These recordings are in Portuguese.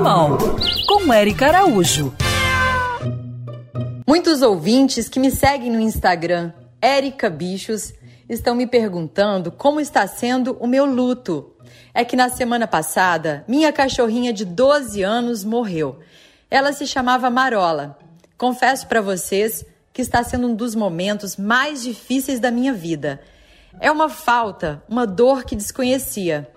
Animal, com Eric Araújo. Muitos ouvintes que me seguem no Instagram, Erica Bichos, estão me perguntando como está sendo o meu luto. É que na semana passada, minha cachorrinha de 12 anos morreu. Ela se chamava Marola. Confesso para vocês que está sendo um dos momentos mais difíceis da minha vida. É uma falta, uma dor que desconhecia.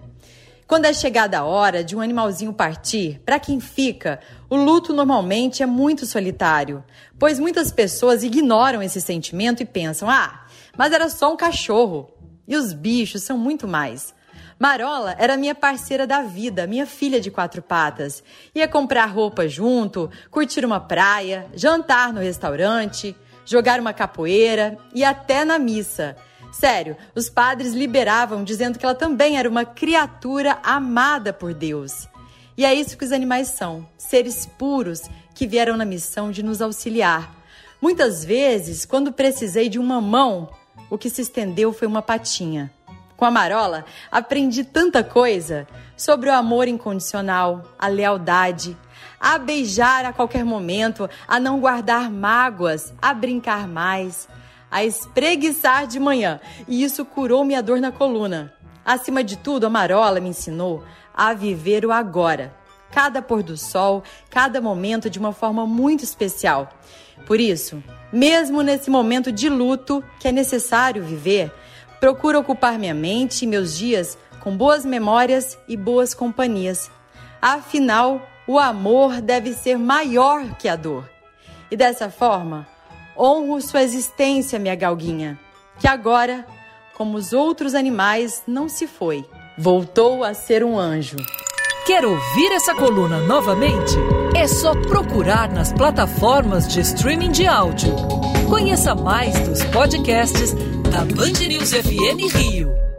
Quando é chegada a hora de um animalzinho partir, para quem fica, o luto normalmente é muito solitário, pois muitas pessoas ignoram esse sentimento e pensam: ah, mas era só um cachorro. E os bichos são muito mais. Marola era minha parceira da vida, minha filha de quatro patas. Ia comprar roupa junto, curtir uma praia, jantar no restaurante, jogar uma capoeira e até na missa. Sério, os padres liberavam dizendo que ela também era uma criatura amada por Deus. E é isso que os animais são: seres puros que vieram na missão de nos auxiliar. Muitas vezes, quando precisei de uma mão, o que se estendeu foi uma patinha. Com a Marola, aprendi tanta coisa sobre o amor incondicional, a lealdade, a beijar a qualquer momento, a não guardar mágoas, a brincar mais, a espreguiçar de manhã, e isso curou minha dor na coluna. Acima de tudo, a Marola me ensinou a viver o agora, cada pôr do sol, cada momento de uma forma muito especial. Por isso, mesmo nesse momento de luto que é necessário viver, procuro ocupar minha mente e meus dias com boas memórias e boas companhias. Afinal, o amor deve ser maior que a dor. E dessa forma, Honro sua existência, minha galguinha, que agora, como os outros animais, não se foi. Voltou a ser um anjo. Quer ouvir essa coluna novamente? É só procurar nas plataformas de streaming de áudio. Conheça mais dos podcasts da Band News FM Rio.